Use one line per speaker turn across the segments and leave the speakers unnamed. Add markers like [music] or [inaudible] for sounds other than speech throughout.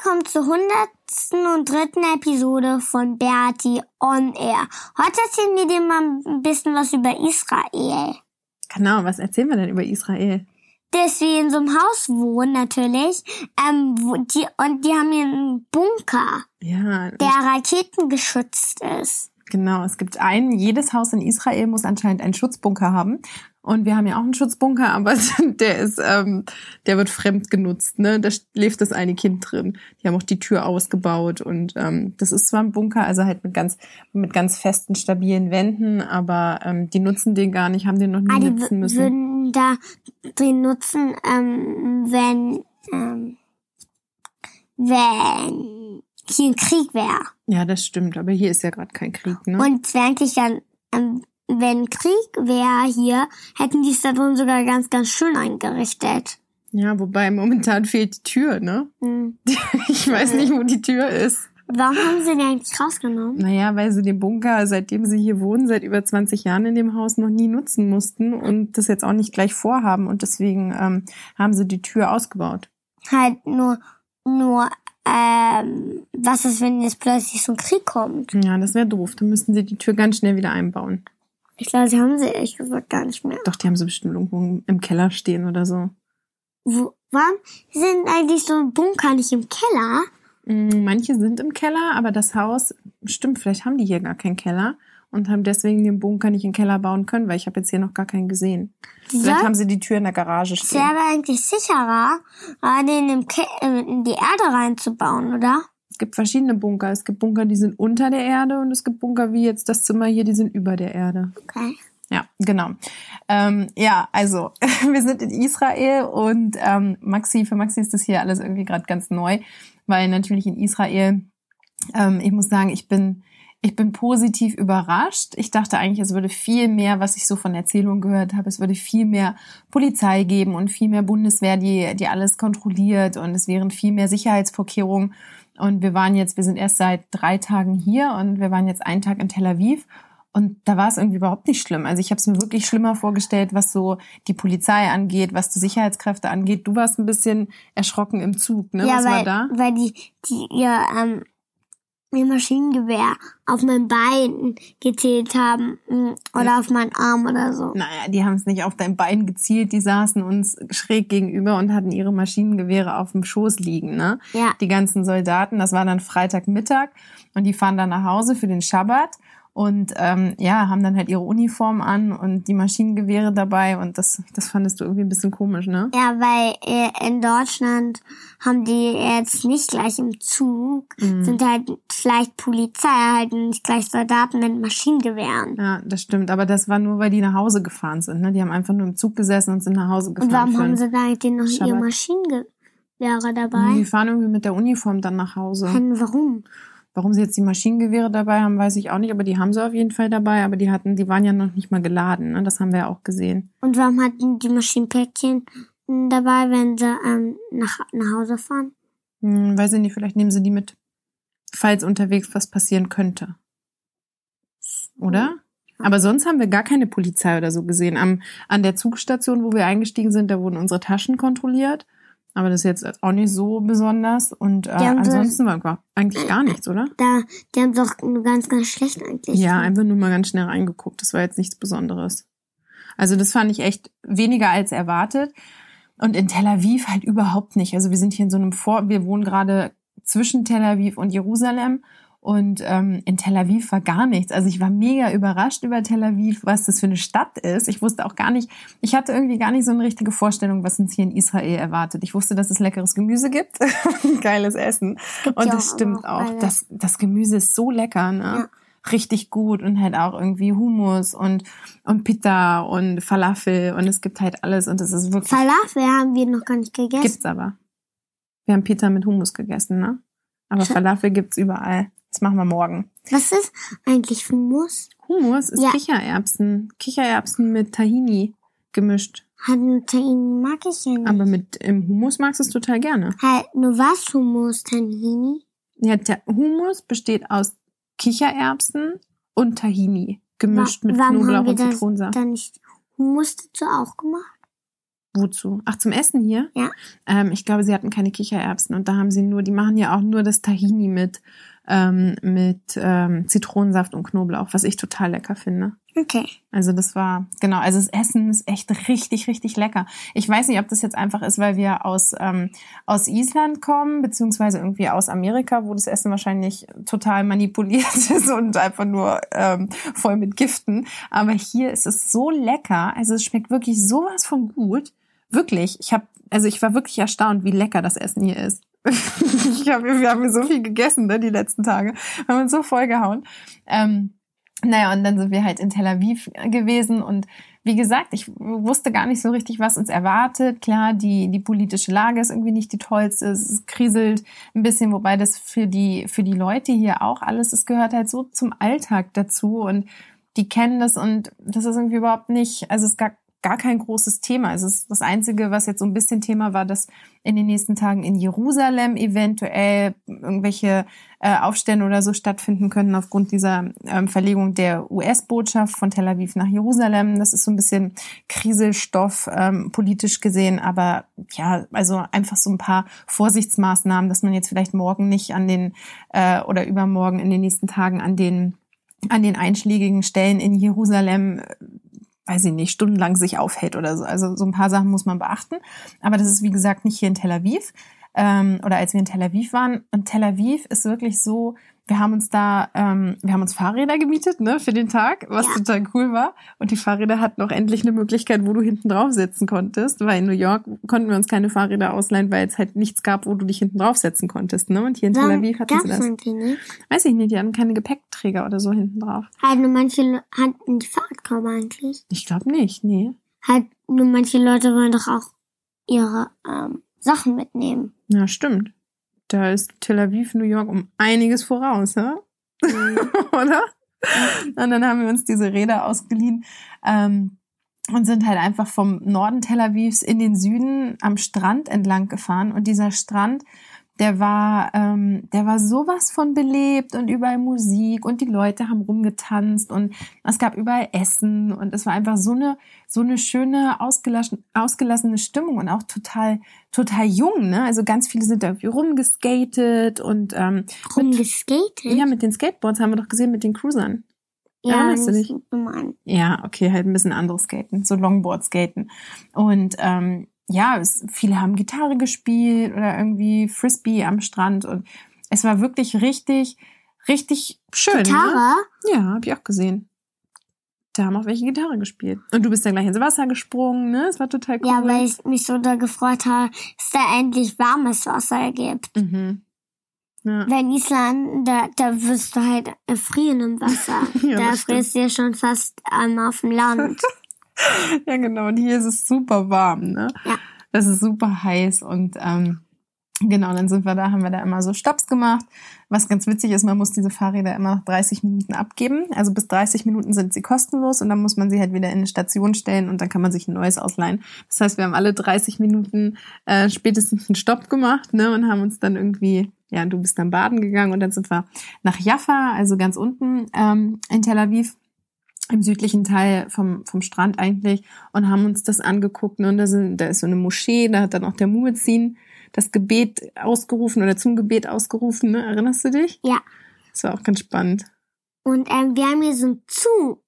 Willkommen zur hundertsten und dritten Episode von Bertie on Air. Heute erzählen wir dir mal ein bisschen was über Israel.
Genau, was erzählen wir denn über Israel?
Dass wir in so einem Haus wohnen, natürlich. Ähm, wo die, und die haben hier einen Bunker,
Ja,
der raketengeschützt ist.
genau. Es gibt einen, jedes Haus in Israel muss anscheinend einen Schutzbunker haben. Und wir haben ja auch einen Schutzbunker, aber [laughs] der ist, ähm, der wird fremd genutzt, ne? Da schläft das eine Kind drin. Die haben auch die Tür ausgebaut und ähm, das ist zwar ein Bunker, also halt mit ganz, mit ganz festen, stabilen Wänden, aber ähm, die nutzen den gar nicht, haben den noch nie
Ah, die
nutzen müssen.
würden da den nutzen, ähm, wenn, ähm, wenn hier ein Krieg wäre.
Ja, das stimmt, aber hier ist ja gerade kein Krieg, ne?
Und es wäre eigentlich dann, ähm, wenn Krieg wäre hier, hätten die es da drin sogar ganz, ganz schön eingerichtet.
Ja, wobei momentan fehlt die Tür, ne?
Hm. [laughs]
Ich weiß nicht, wo die Tür ist.
Warum haben sie den eigentlich rausgenommen?
Naja, weil sie den Bunker, seitdem sie hier wohnen, seit über 20 Jahren in dem Haus noch nie nutzen mussten und das jetzt auch nicht gleich vorhaben und deswegen ähm, haben sie die Tür ausgebaut.
Halt nur, nur, ähm, was ist, wenn jetzt plötzlich so ein Krieg kommt?
Ja, das wäre doof. Dann müssten sie die Tür ganz schnell wieder einbauen.
Ich glaube, sie haben sie ehrlich gesagt gar nicht mehr.
Doch, die haben sie bestimmt irgendwo im Keller stehen oder so.
Wo, warum sind eigentlich so Bunker nicht im Keller?
Mm, Manche sind im Keller, aber das Haus, stimmt, vielleicht haben die hier gar keinen Keller und haben deswegen den Bunker nicht im Keller bauen können, weil ich habe jetzt hier noch gar keinen gesehen. Vielleicht
Ja.
haben sie die Tür in der Garage
Es
stehen.
wäre eigentlich sicherer, äh, den im Ke äh, in die Erde reinzubauen, oder?
Es gibt verschiedene Bunker. Es gibt Bunker, die sind unter der Erde und es gibt Bunker wie jetzt das Zimmer hier, die sind über der Erde.
Okay.
Ja, genau. Ähm, ja, also [laughs] wir sind in Israel und ähm, Maxi, für Maxi ist das hier alles irgendwie gerade ganz neu, weil natürlich in Israel, ähm, ich muss sagen, ich bin ich bin positiv überrascht. Ich dachte eigentlich, es würde viel mehr, was ich so von Erzählungen gehört habe, es würde viel mehr Polizei geben und viel mehr Bundeswehr, die, die alles kontrolliert und es wären viel mehr Sicherheitsvorkehrungen. Und wir waren jetzt, wir sind erst seit drei Tagen hier und wir waren jetzt einen Tag in Tel Aviv. Und da war es irgendwie überhaupt nicht schlimm. Also ich habe es mir wirklich schlimmer vorgestellt, was so die Polizei angeht, was die Sicherheitskräfte angeht. Du warst ein bisschen erschrocken im Zug, ne?
ja,
was
weil,
war da?
weil die, die ihr, ähm, ihr Maschinengewehr auf mein Bein gezählt haben mm, oder auf meinen Arm oder so.
Naja, die haben es nicht auf dein Bein gezielt, die saßen uns schräg gegenüber und hatten ihre Maschinengewehre auf dem Schoß liegen, ne?
Ja.
Die ganzen Soldaten, das war dann Freitagmittag und die fahren dann nach Hause für den Schabbat und ähm, ja, haben dann halt ihre Uniform an und die Maschinengewehre dabei und das, das fandest du irgendwie ein bisschen komisch, ne?
Ja, weil äh, in Deutschland haben die jetzt nicht gleich im Zug,
Mhm.
sind halt vielleicht Polizei, halt nicht gleich Soldaten mit Maschinengewehren.
Ja, das stimmt, aber das war nur, weil die nach Hause gefahren sind, ne? Die haben einfach nur im Zug gesessen und sind nach Hause gefahren.
Und warum haben sie da eigentlich noch ihre
Schabbat.
Maschinengewehre dabei?
Die fahren irgendwie mit der Uniform dann nach Hause.
Hm, Warum?
Warum sie jetzt die Maschinengewehre dabei haben, weiß ich auch nicht, aber die haben sie auf jeden Fall dabei, aber die hatten, die waren ja noch nicht mal geladen, ne? Das haben wir ja auch gesehen.
Und warum hatten die Maschinenpäckchen dabei, wenn sie ähm, nach, nach Hause fahren?
Hm, weiß ich nicht, vielleicht nehmen sie die mit, falls unterwegs was passieren könnte. Oder? Aber sonst haben wir gar keine Polizei oder so gesehen. Am, an der Zugstation, wo wir eingestiegen sind, da wurden unsere Taschen kontrolliert. Aber das ist jetzt auch nicht so besonders. Und äh,
haben so-
ansonsten war eigentlich gar nichts, oder?
Da, die haben doch nur ganz, ganz schlecht eigentlich.
Ja, einfach nur mal ganz schnell reingeguckt. Das war jetzt nichts Besonderes. Also das fand ich echt weniger als erwartet. Und in Tel Aviv halt überhaupt nicht. Also wir sind hier in so einem Vor, wir wohnen gerade zwischen Tel Aviv und Jerusalem. Und ähm, in Tel Aviv war gar nichts. Also ich war mega überrascht über Tel Aviv, was das für eine Stadt ist. Ich wusste auch gar nicht, ich hatte irgendwie gar nicht so eine richtige Vorstellung, was uns hier in Israel erwartet. Ich wusste, dass es leckeres Gemüse gibt, [laughs] geiles Essen. Und
ja
das stimmt
auch
auch. Das, das Gemüse ist so lecker, ne?
Ja.
Richtig gut und halt auch irgendwie Hummus und, und Pita und Falafel und es gibt halt alles und es ist wirklich,
Falafel haben wir noch gar nicht gegessen.
gibt's aber. Wir haben Pita mit Hummus gegessen, ne? Aber Falafel gibt's überall. Das machen wir morgen.
Was ist eigentlich Hummus?
Hummus ist
Ja.
Kichererbsen. Kichererbsen mit Tahini gemischt.
Halt nur Tahini mag ich ja nicht.
Aber mit im Hummus magst du es total gerne.
halt nur was Hummus, Tahini?
Ja, der Hummus besteht aus Kichererbsen und Tahini gemischt
Wa-
mit Knoblauch und Zitronensaft.
dann nicht Hummus dazu auch gemacht?
Wozu? Ach, zum Essen hier?
Ja.
Ähm, ich glaube, sie hatten keine Kichererbsen und da haben sie nur, die machen ja auch nur das Tahini mit, ähm, mit ähm, Zitronensaft und Knoblauch, was ich total lecker finde.
Okay.
Also das war, genau, also das Essen ist echt richtig, richtig lecker. Ich weiß nicht, ob das jetzt einfach ist, weil wir aus, ähm, aus Island kommen, beziehungsweise irgendwie aus Amerika, wo das Essen wahrscheinlich total manipuliert [laughs] ist und einfach nur ähm, voll mit Giften. Aber hier ist es so lecker. Also es schmeckt wirklich sowas von gut. Wirklich. Ich habe, also ich war wirklich erstaunt, wie lecker das Essen hier ist. [laughs] ich hab, wir haben so viel gegessen, ne, die letzten Tage. Wir haben uns so vollgehauen. Ähm, naja, und dann sind wir halt in Tel Aviv gewesen und wie gesagt, ich wusste gar nicht so richtig, was uns erwartet. Klar, die, die politische Lage ist irgendwie nicht die tollste. Es kriselt ein bisschen, wobei das für die, für die Leute hier auch alles, es gehört halt so zum Alltag dazu und die kennen das und das ist irgendwie überhaupt nicht, also es ist gar, kein großes Thema. Es ist das Einzige, was jetzt so ein bisschen Thema war, dass in den nächsten Tagen in Jerusalem eventuell irgendwelche äh, Aufstände oder so stattfinden können aufgrund dieser ähm, Verlegung der US-Botschaft von Tel Aviv nach Jerusalem. Das ist so ein bisschen Kriselstoff ähm, politisch gesehen, aber ja, also einfach so ein paar Vorsichtsmaßnahmen, dass man jetzt vielleicht morgen nicht an den äh, oder übermorgen in den nächsten Tagen an den an den einschlägigen Stellen in Jerusalem äh, weiß ich nicht, stundenlang sich aufhält oder so. Also so ein paar Sachen muss man beachten. Aber das ist, wie gesagt, nicht hier in Tel Aviv. Ähm, oder als wir in Tel Aviv waren. Und Tel Aviv ist wirklich so, wir haben uns da, ähm, wir haben uns Fahrräder gemietet, ne, für den Tag, was
Ja.
total cool war. Und die Fahrräder hatten auch endlich eine Möglichkeit, wo du hinten drauf sitzen konntest. Weil in New York konnten wir uns keine Fahrräder ausleihen, weil es halt nichts gab, wo du dich hinten drauf setzen konntest, ne. Und hier in Tel Aviv hatten sie
das irgendwie nicht.
Weiß ich nicht, die hatten keine Gepäckträger oder so hinten drauf.
Halt nur manche hatten die Fahrradkörper eigentlich.
Ich glaube nicht, nee.
Halt nur manche Leute wollen doch auch ihre ähm, Sachen mitnehmen.
Ja, stimmt. Da ist Tel Aviv, New York um einiges voraus, hä? [laughs] oder? Und dann haben wir uns diese Räder ausgeliehen ähm, und sind halt einfach vom Norden Tel Avivs in den Süden am Strand entlang gefahren. Und dieser Strand, der war, ähm, der war sowas von belebt und überall Musik und die Leute haben rumgetanzt und es gab überall Essen und es war einfach so eine so eine schöne ausgelassen, ausgelassene Stimmung und auch total total jung, ne? Also ganz viele sind da irgendwie rumgeskatet und ähm,
Rumgeskatet?
ja, mit den Skateboards haben wir doch gesehen mit den Cruisern.
ja
erinnerst du
nicht
dich? Ja, okay, halt ein bisschen anderes Skaten, so Longboard-Skaten. Und ähm, ja, es, viele haben Gitarre gespielt oder irgendwie Frisbee am Strand und es war wirklich richtig, richtig schön. Ne?
Gitarre?
Ja, habe ich auch gesehen. Da haben auch welche Gitarre gespielt. Und du bist dann gleich ins Wasser gesprungen, ne? Es war total cool.
Ja, weil ich mich so da gefreut habe, dass da endlich warmes Wasser gibt.
Mhm. Ja.
Weil in Island, da, da wirst du halt erfrieren im Wasser. [laughs]
Ja,
da frierst du ja schon fast ähm, auf dem Land. [laughs] [laughs]
ja, genau. Und hier ist es super warm, ne?
Ja.
Das ist super heiß und ähm, genau, dann sind wir da, haben wir da immer so Stops gemacht. Was ganz witzig ist, man muss diese Fahrräder immer nach 30 Minuten abgeben. Also bis 30 Minuten sind sie kostenlos und dann muss man sie halt wieder in eine Station stellen und dann kann man sich ein neues ausleihen. Das heißt, wir haben alle 30 Minuten äh, spätestens einen Stopp gemacht, ne, und haben uns dann irgendwie, ja, du bist dann baden gegangen und dann sind wir nach Jaffa, also ganz unten ähm, in Tel Aviv im südlichen Teil vom, vom Strand eigentlich und haben uns das angeguckt. Ne? Und da, sind, da ist so eine Moschee, da hat dann auch der Muezzin das Gebet ausgerufen oder zum Gebet ausgerufen. Ne? Erinnerst du dich?
Ja.
Das war auch ganz spannend.
Und ähm, wir haben hier so einen Zug.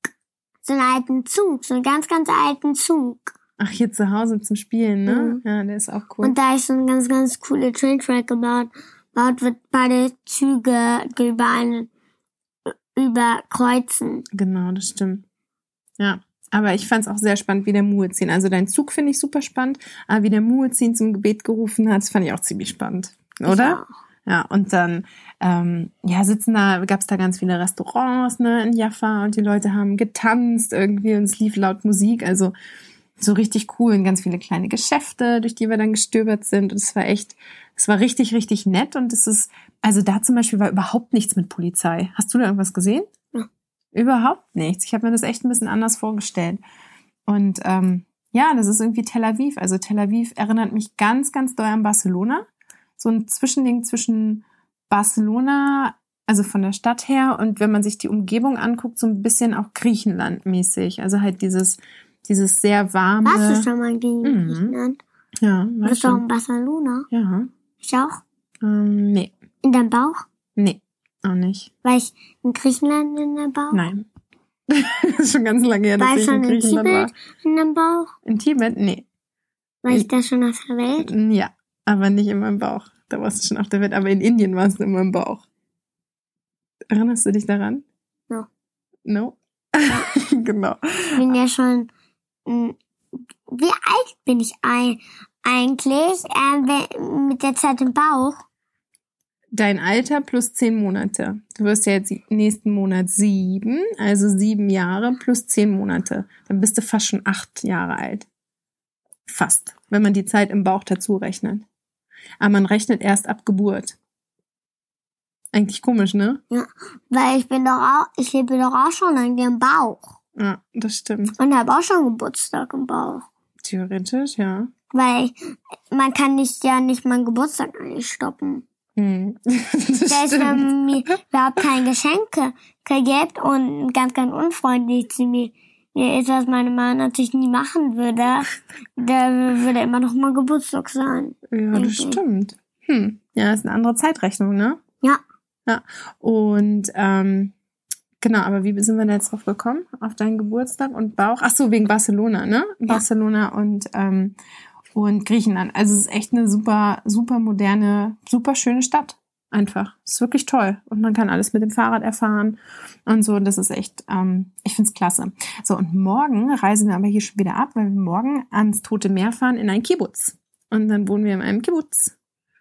So einen alten Zug. So einen ganz, ganz alten Zug.
Ach, hier zu Hause zum Spielen, ne?
Mhm.
Ja, der ist auch cool.
Und da ist so ein ganz, ganz cooler Traintrack gebaut, baut, wird beide Züge über einen überkreuzen.
Genau, das stimmt. Ja. Aber ich fand es auch sehr spannend, wie der Muezzin. Also dein Zug finde ich super spannend, aber wie der Muezzin zum Gebet gerufen hat, das fand ich auch ziemlich spannend. Oder? Ja, und dann ähm, ja, sitzen da, gab es da ganz viele Restaurants ne, in Jaffa und die Leute haben getanzt irgendwie und es lief laut Musik. Also so richtig cool und ganz viele kleine Geschäfte, durch die wir dann gestöbert sind. Und es war echt, es war richtig, richtig nett. Und es ist, also da zum Beispiel war überhaupt nichts mit Polizei. Hast du da irgendwas gesehen?
Ja.
Überhaupt nichts. Ich habe mir das echt ein bisschen anders vorgestellt. Und ähm, ja, das ist irgendwie Tel Aviv. Also Tel Aviv erinnert mich ganz, ganz doll an Barcelona. So ein Zwischending zwischen Barcelona, also von der Stadt her, und wenn man sich die Umgebung anguckt, so ein bisschen auch Griechenland mäßig. Also halt dieses, dieses sehr warme.
Warst du schon mal gegen
Mhm.
Griechenland?
Ja,
Du
war
bist
schon.
in Barcelona.
Ja.
Ich auch.
Ähm, nee.
In deinem Bauch?
Nee. Auch nicht.
War ich in Griechenland in deinem Bauch?
Nein. [laughs] das ist schon ganz lange her, dass
War ich
ich in
schon in
Griechenland war.
Tibet in deinem Bauch?
In Tibet? Nee.
War ich da schon auf der Welt?
Ja. Aber nicht in meinem Bauch. Da warst du schon auf der Welt. Aber in Indien warst du in meinem Bauch. Erinnerst du dich daran?
No.
No? [laughs] genau.
Ich bin ja schon. Mm, Wie alt bin ich eigentlich äh, wenn- mit der Zeit im Bauch?
Dein Alter plus zehn Monate. Du wirst ja jetzt nächsten Monat sieben, also sieben Jahre plus zehn Monate. Dann bist du fast schon acht Jahre alt. Fast, wenn man die Zeit im Bauch dazu rechnet. Aber man rechnet erst ab Geburt. Eigentlich komisch, ne?
Weil ich bin doch auch, ich lebe doch auch schon lange im Bauch.
Ja, das stimmt.
Und habe auch schon Geburtstag im Bauch.
Theoretisch, ja.
Weil man kann nicht ja nicht meinen Geburtstag eigentlich stoppen.
Hm. [laughs] Das
wenn
stimmt.
man mir überhaupt keine Geschenke gibt und ganz, ganz unfreundlich zu mir, mir ist, was meine Mama natürlich nie machen würde, der würde immer noch mal Geburtstag sein.
Ja, das
Mhm.
stimmt. Hm. Ja, ist eine andere Zeitrechnung, ne?
Ja.
Ja. Und ähm, genau, aber wie sind wir da jetzt drauf gekommen? Auf deinen Geburtstag und Bauch? Ach so, wegen Barcelona, ne? Barcelona und ähm, und Griechenland. Also es ist echt eine super, super moderne, super schöne Stadt. Einfach. Es ist wirklich toll. Und man kann alles mit dem Fahrrad erfahren und so. Und das ist echt, ähm, ich find's klasse. So, und morgen reisen wir aber hier schon wieder ab, weil wir morgen ans Tote Meer fahren in ein Kibbutz. Und dann wohnen wir in einem Kibbutz.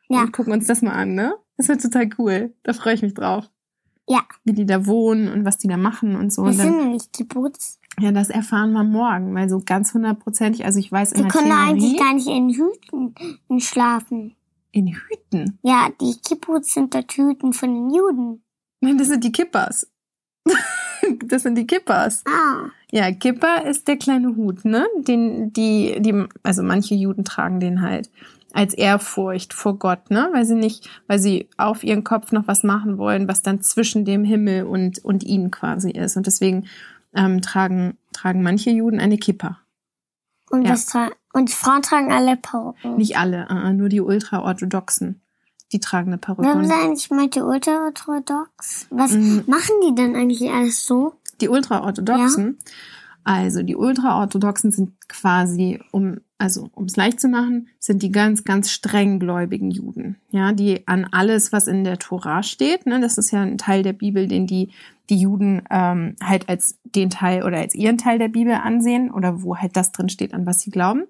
Ja.
Und gucken uns das mal an, ne? Das wird total cool. Da freue ich mich drauf.
Ja.
Wie die da wohnen und was die da machen und so. Dann,
sind ja nicht Kibbutz.
ja, das erfahren wir morgen, weil so ganz hundertprozentig, also ich weiß in
Wir
der
können eigentlich
Theorie,
gar nicht in Hüten schlafen.
in Hüten.
Ja, die Kibbutz sind dort Hüten von den Juden.
Nein, das sind die Kippers. [laughs] das sind die Kippers.
Ah,
Ja, Kipper ist der kleine Hut, ne? Den, die, die, also manche Juden tragen den halt als Ehrfurcht vor Gott, ne? Weil sie nicht, weil sie auf ihren Kopf noch was machen wollen, was dann zwischen dem Himmel und, und ihnen quasi ist. Und deswegen ähm, tragen, tragen manche Juden eine Kippa.
und
Ja.
was tra und Frauen tragen alle Perücken.
Nicht alle, äh, nur die ultraorthodoxen. Die tragen eine Perücke.
Warum sind eigentlich manche ultraorthodox? Was
Mm.
machen die denn eigentlich alles so?
Die Ultraorthodoxen, also die Ultraorthodoxen sind quasi, um, also um es leicht zu machen, sind die ganz, ganz strenggläubigen Juden, ja, die an alles, was in der Tora steht, ne, das ist ja ein Teil der Bibel, den die die Juden ähm, halt als den Teil oder als ihren Teil der Bibel ansehen oder wo halt das drin steht, an was sie glauben.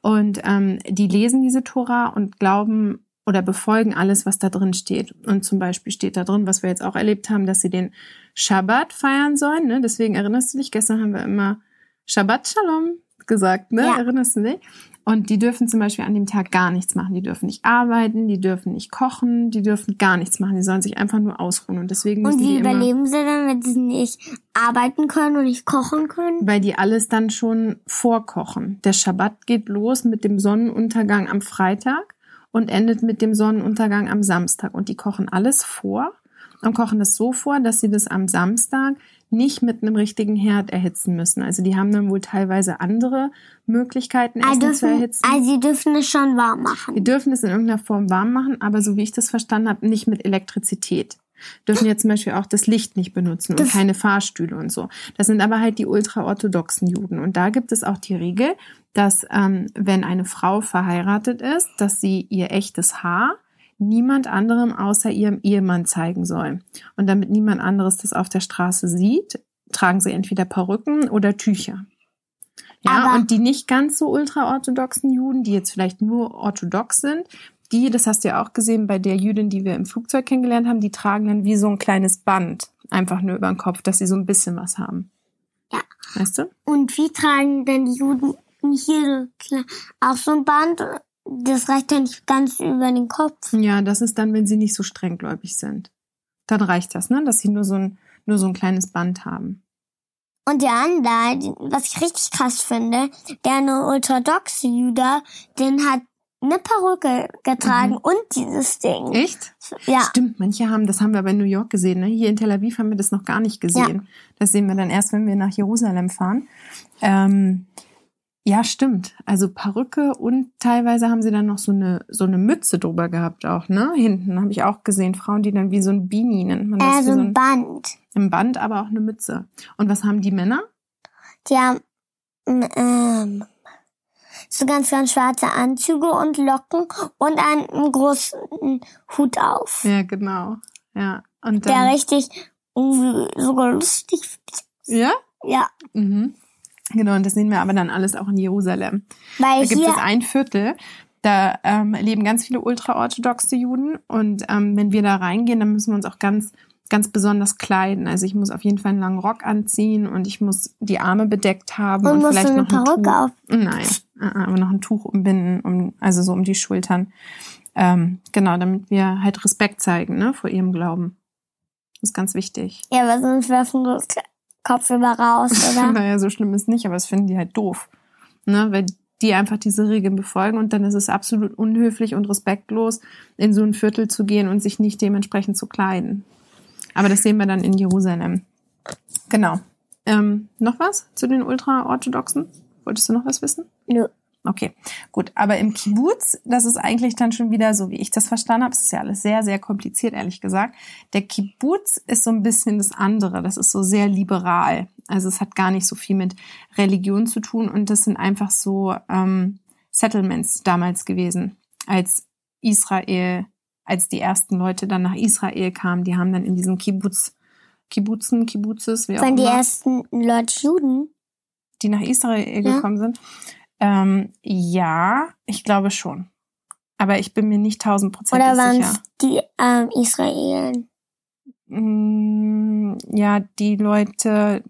Und ähm, die lesen diese Tora und glauben oder befolgen alles, was da drin steht. Und zum Beispiel steht da drin, was wir jetzt auch erlebt haben, dass sie den Schabbat feiern sollen. Ne? Deswegen erinnerst du dich, gestern haben wir immer Shabbat Shalom gesagt, ne?
Ja.
Erinnerst du dich? Und die dürfen zum Beispiel an dem Tag gar nichts machen. Die dürfen nicht arbeiten, die dürfen nicht kochen, die dürfen gar nichts machen. Die sollen sich einfach nur ausruhen. Und deswegen
Und
müssen
wie
die
überleben sie dann, wenn sie nicht arbeiten können und nicht kochen können?
weil die alles dann schon vorkochen. Der Schabbat geht los mit dem Sonnenuntergang am Freitag und endet mit dem Sonnenuntergang am Samstag. Und die kochen alles vor und kochen das so vor, dass sie das am Samstag nicht mit einem richtigen Herd erhitzen müssen. Also die haben dann wohl teilweise andere Möglichkeiten,
Also
Essen zu
dürfen,
erhitzen.
also sie dürfen es schon warm
Die
machen.
dürfen es in irgendeiner Form warm machen, aber so wie ich das verstanden habe, nicht mit Elektrizität. Dürfen jetzt zum Beispiel auch das Licht nicht benutzen und
Das-
keine Fahrstühle und so. Das sind aber halt die ultraorthodoxen Juden. Und da gibt es auch die Regel, dass ähm, wenn eine Frau verheiratet ist, dass sie ihr echtes Haar niemand anderem außer ihrem Ehemann zeigen soll. Und damit niemand anderes das auf der Straße sieht, tragen sie entweder Perücken oder Tücher. Ja,
Aber-
und die nicht ganz so ultraorthodoxen Juden, die jetzt vielleicht nur orthodox sind, die, das hast du ja auch gesehen bei der Jüdin, die wir im Flugzeug kennengelernt haben, die tragen dann wie so ein kleines Band einfach nur über den Kopf, dass sie so ein bisschen was haben.
Ja.
Weißt du?
Und wie tragen denn die Juden hier auch so ein Band? Das reicht ja nicht ganz über den Kopf.
Ja, das ist dann, wenn sie nicht so strenggläubig sind. Dann reicht das, ne? Dass sie nur so ein, nur so ein kleines Band haben.
Und der andere, was ich richtig krass finde, der eine orthodoxe Jude, den hat eine Perücke getragen und dieses Ding.
Echt?
Ja.
Stimmt, manche haben, das haben wir aber in New York gesehen, ne? Hier in Tel Aviv haben wir das noch gar nicht gesehen. Das sehen wir dann erst, wenn wir nach Jerusalem fahren. Ähm, ja, stimmt. Also Perücke und teilweise haben sie dann noch so eine, so eine Mütze drüber gehabt auch, ne? Hinten habe ich auch gesehen. Frauen, die dann wie so ein Beanie nennt man das.
Äh, so
so
ein
ein,
Band.
ein Band, aber auch eine Mütze. Und was haben die Männer?
Die haben ähm, so ganz, ganz schwarze Anzüge und Locken und einen großen Hut auf.
Ja, genau. Ja. Und
Der
dann,
richtig irgendwie sogar lustig
ja?
Ja,
Mhm. Genau, und das sehen wir aber dann alles auch in Jerusalem.
weil
Da gibt es ein Viertel, da ähm, leben ganz viele ultraorthodoxe Juden und ähm, wenn wir da reingehen, dann müssen wir uns auch ganz ganz besonders kleiden. Also ich muss auf jeden Fall einen langen Rock anziehen und ich muss die Arme bedeckt haben
und
und, vielleicht
du eine
noch ein
Perücke auf.
Nein, aber noch ein Tuch umbinden, um, also so um die Schultern. Ähm, genau, damit wir halt Respekt zeigen ne, vor ihrem Glauben. Das ist ganz wichtig.
Ja, aber sonst werfen wir das Kopfüber raus, [laughs] oder?
Naja, so schlimm ist nicht, aber das finden die halt doof. Ne? Weil die einfach diese Regeln befolgen und dann ist es absolut unhöflich und respektlos, in so ein Viertel zu gehen und sich nicht dementsprechend zu kleiden. Aber das sehen wir dann in Jerusalem. Genau. Ähm, noch was zu den Ultraorthodoxen? Wolltest du noch was wissen?
Nö.
Okay, gut. Aber im Kibbutz, das ist eigentlich dann schon wieder so, wie ich das verstanden habe. Es ist ja alles sehr, sehr kompliziert, ehrlich gesagt. Der Kibbutz ist so ein bisschen das andere. Das ist so sehr liberal. Also es hat gar nicht so viel mit Religion zu tun und das sind einfach so ähm, Settlements damals gewesen, als Israel, als die ersten Leute dann nach Israel kamen. Die haben dann in diesen Kibbutz, Kibbutzen, Kibbutzes, wie auch
Waren die
immer
ersten Leute Juden?
die nach Israel
Ja.
gekommen sind? Ähm, ja, ich glaube schon. Aber ich bin mir nicht tausendprozentig
Oder waren
sicher.
es die ähm, Israelen?
Mm, ja, die Leute,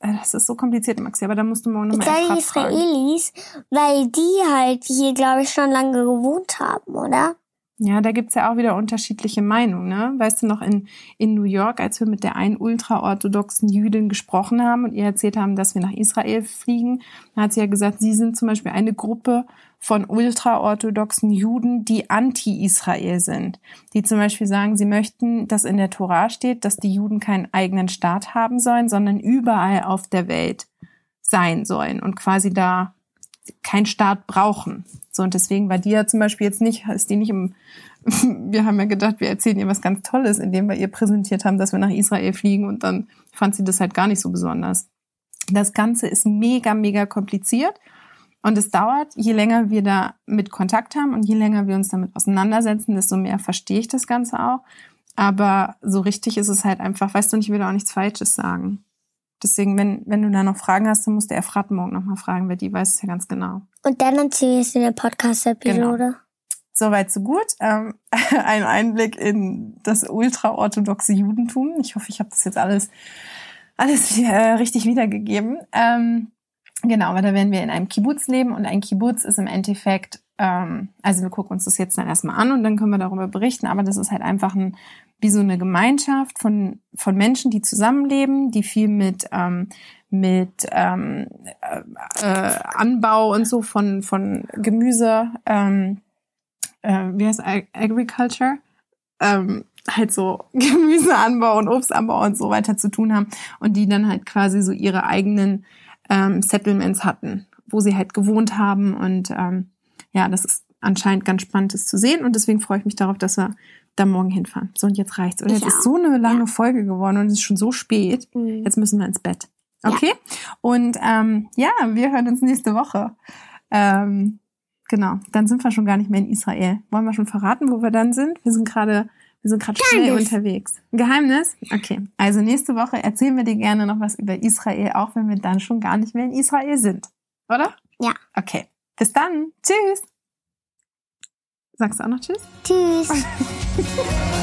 äh, das ist so kompliziert, Maxi, aber da musst du morgen
Ich
nochmal
sage
extra fragen.
Israelis, weil die halt hier, glaube ich, schon lange gewohnt haben, oder?
Ja, da gibt's ja auch wieder unterschiedliche Meinungen. Ne? Weißt du noch, in, in New York, als wir mit der einen ultraorthodoxen Jüdin gesprochen haben und ihr erzählt haben, dass wir nach Israel fliegen, da hat sie ja gesagt, sie sind zum Beispiel eine Gruppe von ultraorthodoxen Juden, die anti-Israel sind. Die zum Beispiel sagen, sie möchten, dass in der Tora steht, dass die Juden keinen eigenen Staat haben sollen, sondern überall auf der Welt sein sollen und quasi da keinen Staat brauchen. So, und deswegen war die ja zum Beispiel jetzt nicht, ist die nicht im, [laughs] wir haben ja gedacht, wir erzählen ihr was ganz Tolles, indem wir ihr präsentiert haben, dass wir nach Israel fliegen und dann fand sie das halt gar nicht so besonders. Das Ganze ist mega, mega kompliziert und es dauert, je länger wir da mit Kontakt haben und je länger wir uns damit auseinandersetzen, desto mehr verstehe ich das Ganze auch. Aber so richtig ist es halt einfach, weißt du, und ich will auch nichts Falsches sagen. Deswegen, wenn, wenn du da noch Fragen hast, dann musst du Efrat morgen nochmal fragen, weil die weiß es ja ganz genau.
Und dann erzähle ich es in der Podcast-Episode.
Soweit so gut. Ähm, [laughs] ein Einblick in das ultraorthodoxe Judentum. Ich hoffe, ich habe das jetzt alles, alles äh, richtig wiedergegeben. Ähm, genau, aber da werden wir in einem Kibbutz leben und ein Kibbutz ist im Endeffekt, ähm, also wir gucken uns das jetzt dann erstmal an und dann können wir darüber berichten, aber das ist halt einfach ein, wie so eine Gemeinschaft von, von Menschen, die zusammenleben, die viel mit, ähm, mit ähm, äh, äh, Anbau und so von, von Gemüse, ähm, äh, wie heißt Ag Agriculture? Ähm, halt so [laughs] Gemüseanbau und Obstanbau und so weiter zu tun haben und die dann halt quasi so ihre eigenen ähm, Settlements hatten, wo sie halt gewohnt haben und ähm, ja, das ist anscheinend ganz spannend, das zu sehen und deswegen freue ich mich darauf, dass wir da morgen hinfahren. So und jetzt reicht's. Oder
Ich
jetzt ist
auch.
so eine lange Folge geworden und es ist schon so spät.
Mhm.
Jetzt müssen wir ins Bett. Okay? Und ähm, ja, wir hören uns nächste Woche. Ähm, genau. Dann sind wir schon gar nicht mehr in Israel. Wollen wir schon verraten, wo wir dann sind? Wir sind gerade, wir sind gerade schnell unterwegs. Ein Geheimnis? Okay. Also nächste Woche erzählen wir dir gerne noch was über Israel, auch wenn wir dann schon gar nicht mehr in Israel sind. Oder?
Ja.
Okay. Bis dann. Tschüss. Sagst du auch noch Tschüss?
Tschüss. [laughs]